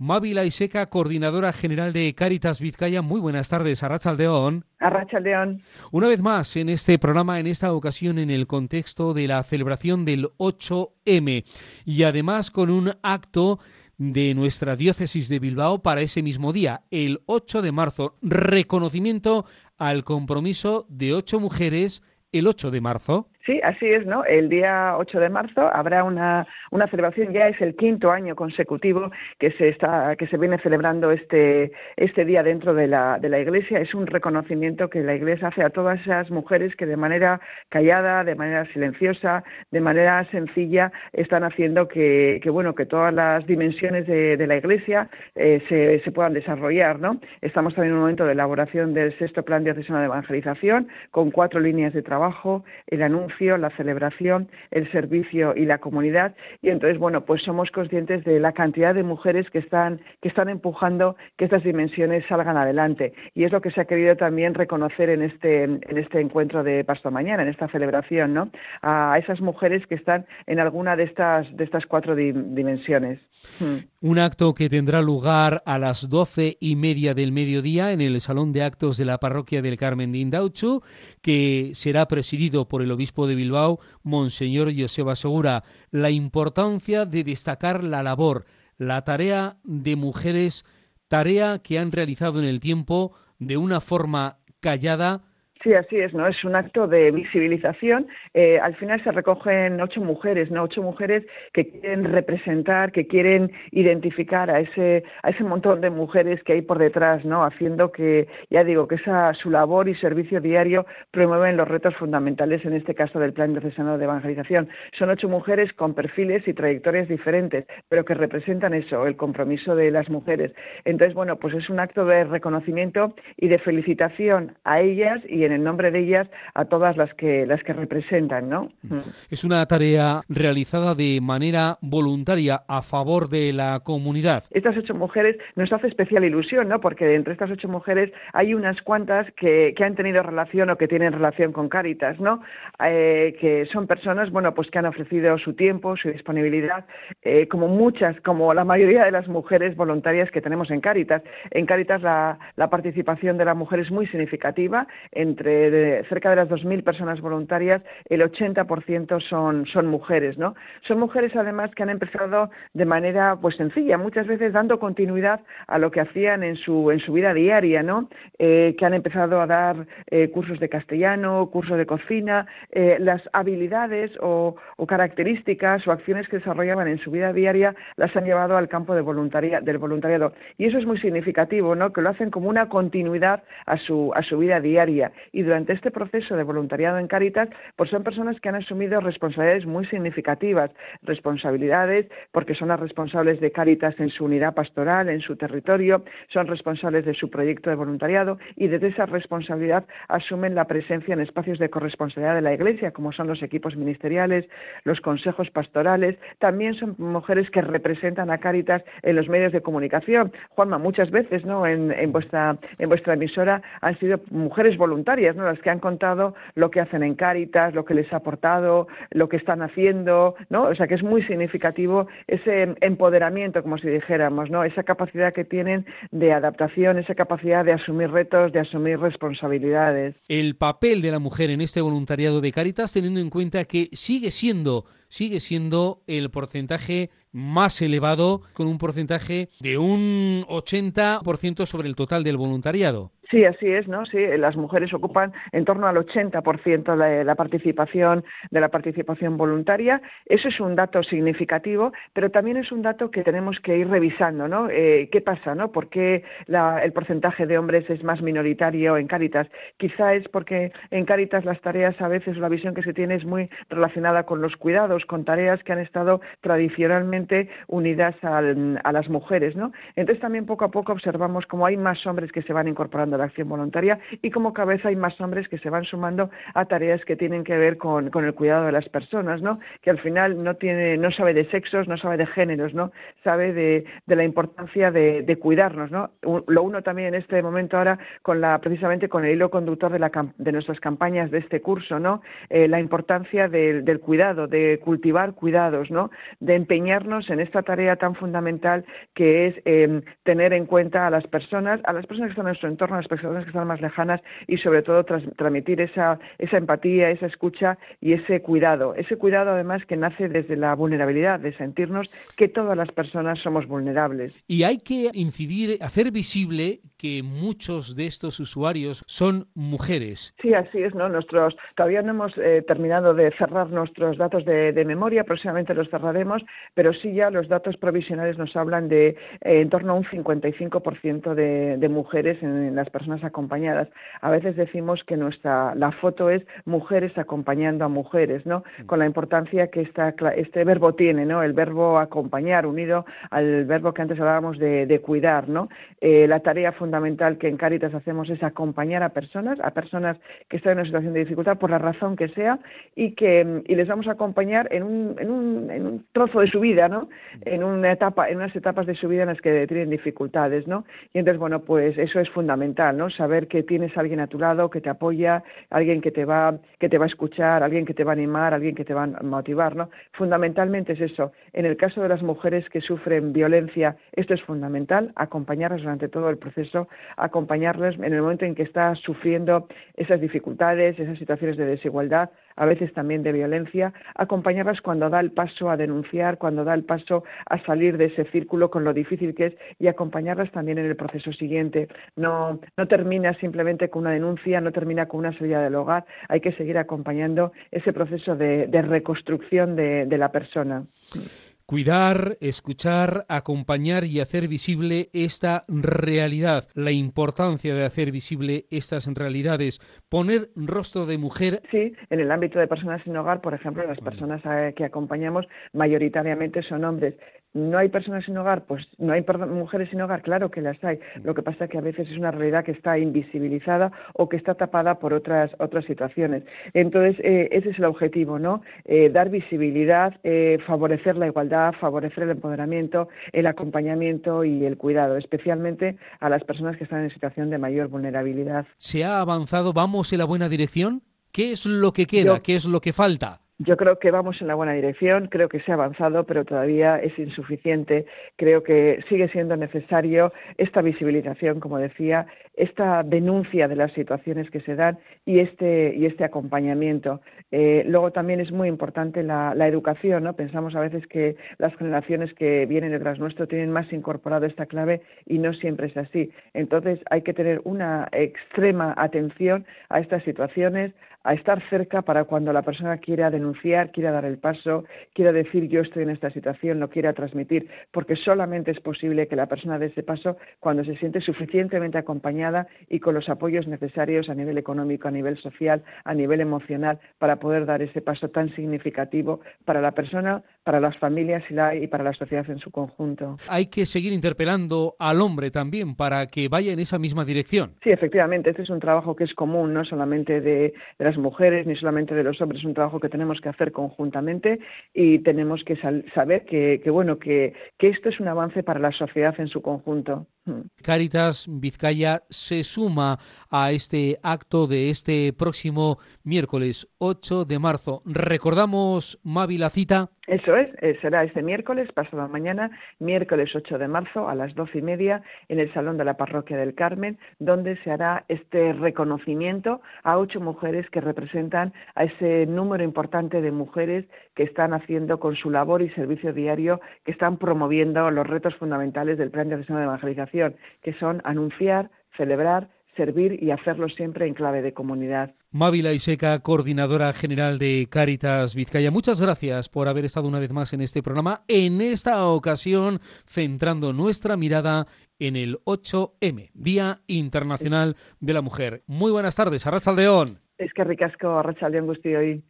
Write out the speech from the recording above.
Mávila Iseca, coordinadora general de Cáritas Vizcaya. Muy buenas tardes, Arrachaldeón. Arrachaldeón. Una vez más en este programa, en esta ocasión en el contexto de la celebración del 8M y además con un acto de nuestra diócesis de Bilbao para ese mismo día, el 8 de marzo. Reconocimiento al compromiso de ocho mujeres el 8 de marzo. Sí, así es, ¿no? El día 8 de marzo habrá una, una celebración, ya es el quinto año consecutivo que se está, que se viene celebrando este, este día dentro de la, de la Iglesia. Es un reconocimiento que la Iglesia hace a todas esas mujeres que de manera callada, de manera silenciosa, de manera sencilla, están haciendo que, bueno, que todas las dimensiones de, de la Iglesia eh, se, se, puedan desarrollar, ¿no? Estamos también en un momento de elaboración del sexto plan diocesano de evangelización, con cuatro líneas de trabajo, el anuncio la celebración, el servicio y la comunidad. Y entonces, bueno, pues somos conscientes de la cantidad de mujeres que están, que están empujando que estas dimensiones salgan adelante. Y es lo que se ha querido también reconocer en este, en este encuentro de Pasto Mañana, en esta celebración, ¿no? A esas mujeres que están en alguna de estas, de estas cuatro dimensiones. Un acto que tendrá lugar a las doce y media del mediodía en el Salón de Actos de la Parroquia del Carmen de Indauchu, que será presidido por el obispo de Bilbao, Monseñor Joseba Segura. La importancia de destacar la labor, la tarea de mujeres, tarea que han realizado en el tiempo de una forma callada, Sí, así es, ¿no? Es un acto de visibilización. Eh, al final se recogen ocho mujeres, ¿no? Ocho mujeres que quieren representar, que quieren identificar a ese, a ese montón de mujeres que hay por detrás, ¿no? Haciendo que, ya digo, que esa, su labor y servicio diario promueven los retos fundamentales, en este caso del Plan Diocesano de Evangelización. Son ocho mujeres con perfiles y trayectorias diferentes, pero que representan eso, el compromiso de las mujeres. Entonces, bueno, pues es un acto de reconocimiento y de felicitación a ellas y en el nombre de ellas a todas las que las que representan, ¿no? Mm. Es una tarea realizada de manera voluntaria a favor de la comunidad. Estas ocho mujeres nos hace especial ilusión, ¿no? Porque entre estas ocho mujeres hay unas cuantas que, que han tenido relación o que tienen relación con Cáritas, ¿no? Eh, que son personas, bueno, pues que han ofrecido su tiempo, su disponibilidad, eh, como muchas, como la mayoría de las mujeres voluntarias que tenemos en Cáritas. En Cáritas la, la participación de la mujer es muy significativa en entre cerca de las 2.000 personas voluntarias, el 80% son, son mujeres, ¿no? Son mujeres además que han empezado de manera pues sencilla, muchas veces dando continuidad a lo que hacían en su, en su vida diaria, ¿no? Eh, que han empezado a dar eh, cursos de castellano, cursos de cocina, eh, las habilidades o, características o acciones que desarrollaban en su vida diaria las han llevado al campo de del voluntariado. Y eso es muy significativo, ¿no? Que lo hacen como una continuidad a su, a su vida diaria y durante este proceso de voluntariado en Caritas, pues son personas que han asumido responsabilidades muy significativas, responsabilidades porque son las responsables de Caritas en su unidad pastoral, en su territorio, son responsables de su proyecto de voluntariado y desde esa responsabilidad asumen la presencia en espacios de corresponsabilidad de la Iglesia, como son los equipos ministeriales, los consejos pastorales, también son mujeres que representan a Caritas en los medios de comunicación. Juanma, muchas veces, ¿no? En, en vuestra en vuestra emisora han sido mujeres voluntarias ¿no? Las que han contado lo que hacen en Cáritas, lo que les ha aportado, lo que están haciendo, ¿no? O sea que es muy significativo ese empoderamiento, como si dijéramos, ¿no? Esa capacidad que tienen de adaptación, esa capacidad de asumir retos, de asumir responsabilidades. El papel de la mujer en este voluntariado de Cáritas, teniendo en cuenta que sigue siendo sigue siendo el porcentaje más elevado, con un porcentaje de un 80% sobre el total del voluntariado. Sí, así es, ¿no? Sí, las mujeres ocupan en torno al 80% de la participación de la participación voluntaria. Eso es un dato significativo, pero también es un dato que tenemos que ir revisando, ¿no? Eh, ¿Qué pasa, no? ¿Por qué el porcentaje de hombres es más minoritario en Cáritas? Quizá es porque en Cáritas las tareas a veces la visión que se tiene es muy relacionada con los cuidados, con tareas que han estado tradicionalmente unidas a las mujeres, ¿no? Entonces también poco a poco observamos cómo hay más hombres que se van incorporando acción voluntaria y como vez hay más hombres que se van sumando a tareas que tienen que ver con, con el cuidado de las personas, ¿no? Que al final no tiene, no sabe de sexos, no sabe de géneros, ¿no? Sabe de, de la importancia de, cuidarnos, ¿no? Lo uno también en este momento ahora con la, precisamente con el hilo conductor de, la, de nuestras campañas de este curso, ¿no? Eh, la importancia del, cuidado, de cultivar cuidados, ¿no? De empeñarnos en esta tarea tan fundamental que es eh, tener en cuenta a las personas, a las personas que están en nuestro entorno, a las personas que están más lejanas y sobre todo transmitir esa, esa empatía, esa escucha y ese cuidado. Ese cuidado además que nace desde la vulnerabilidad, de sentirnos que todas las personas Y hay que incidir, hacer visible que muchos de estos usuarios son mujeres. Sí, así es, ¿no? Nuestros, todavía no hemos eh, terminado de cerrar nuestros datos de, de, memoria, próximamente los cerraremos, pero sí ya los datos provisionales nos hablan de eh, en torno a un 55% de, de mujeres en, en, las personas acompañadas. A veces decimos que nuestra la foto es mujeres acompañando a mujeres, ¿no? Mm. Con la importancia que esta, este verbo tiene, ¿no? El verbo acompañar unido al verbo que antes hablábamos de, de cuidar, ¿no? Eh, la tarea fundamental que en Cáritas hacemos es acompañar a personas, a personas que están en una situación de dificultad por la razón que sea y que y les vamos a acompañar en un, en un, en un trozo de su vida, ¿no? En una etapa, en unas etapas de su vida en las que tienen dificultades, ¿no? Y entonces, bueno, pues eso es fundamental, ¿no? Saber que tienes a alguien a tu lado que te apoya, alguien que te va, que te va a escuchar, alguien que te va a animar, alguien que te va a motivar, ¿no? Fundamentalmente es eso. En el caso de las mujeres que sufren violencia, esto es fundamental, acompañarlas durante todo el proceso, acompañarles en el momento en que está sufriendo esas dificultades, esas situaciones de desigualdad, a veces también de violencia, acompañarlas cuando da el paso a denunciar, cuando da el paso a salir de ese círculo con lo difícil que es y acompañarlas también en el proceso siguiente. No, no termina simplemente con una denuncia, no termina con una salida del hogar, hay que seguir acompañando ese proceso de, reconstrucción de, de la persona. Cuidar, escuchar, acompañar y hacer visible esta realidad, la importancia de hacer visible estas realidades, poner rostro de mujer. Sí, en el ámbito de personas sin hogar, por ejemplo, las personas que acompañamos mayoritariamente son hombres. ¿No hay personas sin hogar? Pues no hay mujeres sin hogar, claro que las hay. Lo que pasa es que a veces es una realidad que está invisibilizada o que está tapada por otras, otras situaciones. Entonces, eh, ese es el objetivo, ¿no? Eh, dar visibilidad, eh, favorecer la igualdad, favorecer el empoderamiento, el acompañamiento y el cuidado, especialmente a las personas que están en situación de mayor vulnerabilidad. ¿Se ha avanzado? ¿Vamos en la buena dirección? ¿Qué es lo que queda? Yo, ¿Qué es lo que falta? Yo creo que vamos en la buena dirección, creo que se ha avanzado, pero todavía es insuficiente. Creo que sigue siendo necesario esta visibilización, como decía, esta denuncia de las situaciones que se dan y este, y este acompañamiento. Eh, luego también es muy importante la, la, educación, ¿no? Pensamos a veces que las generaciones que vienen detrás nuestro tienen más incorporado esta clave y no siempre es así. Entonces hay que tener una extrema atención a estas situaciones, a estar cerca para cuando la persona quiera denunciar, quiera dar el paso, quiera decir yo estoy en esta situación, lo quiera transmitir, porque solamente es posible que la persona dé ese paso cuando se siente suficientemente acompañada y con los apoyos necesarios a nivel económico, a nivel social, a nivel emocional, para poder dar ese paso tan significativo para la persona, para las familias y, la, y para la sociedad en su conjunto. Hay que seguir interpelando al hombre también para que vaya en esa misma dirección. Sí, efectivamente, este es un trabajo que es común, no solamente de, de las mujeres ni solamente de los hombres, es un trabajo que tenemos que hacer conjuntamente y tenemos que saber que, que bueno, que, que esto es un avance para la sociedad en su conjunto. Caritas Vizcaya se suma a este acto de este próximo miércoles 8 de marzo. Recordamos, Mavi, la cita. Eso es, eh, será este miércoles, pasado mañana, miércoles 8 de marzo a las doce y media en el Salón de la Parroquia del Carmen, donde se hará este reconocimiento a ocho mujeres que representan a ese número importante de mujeres que están haciendo con su labor y servicio diario, que están promoviendo los retos fundamentales del Plan de Acción de Evangelización, que son anunciar, celebrar, servir y hacerlo siempre en clave de comunidad. Mávila Iseca, coordinadora general de Cáritas Vizcaya, muchas gracias por haber estado una vez más en este programa, en esta ocasión centrando nuestra mirada en el 8M, Día Internacional de la Mujer. Muy buenas tardes, Arrachaldeón. Es que ricasco, Arrachaldeón Gusti hoy.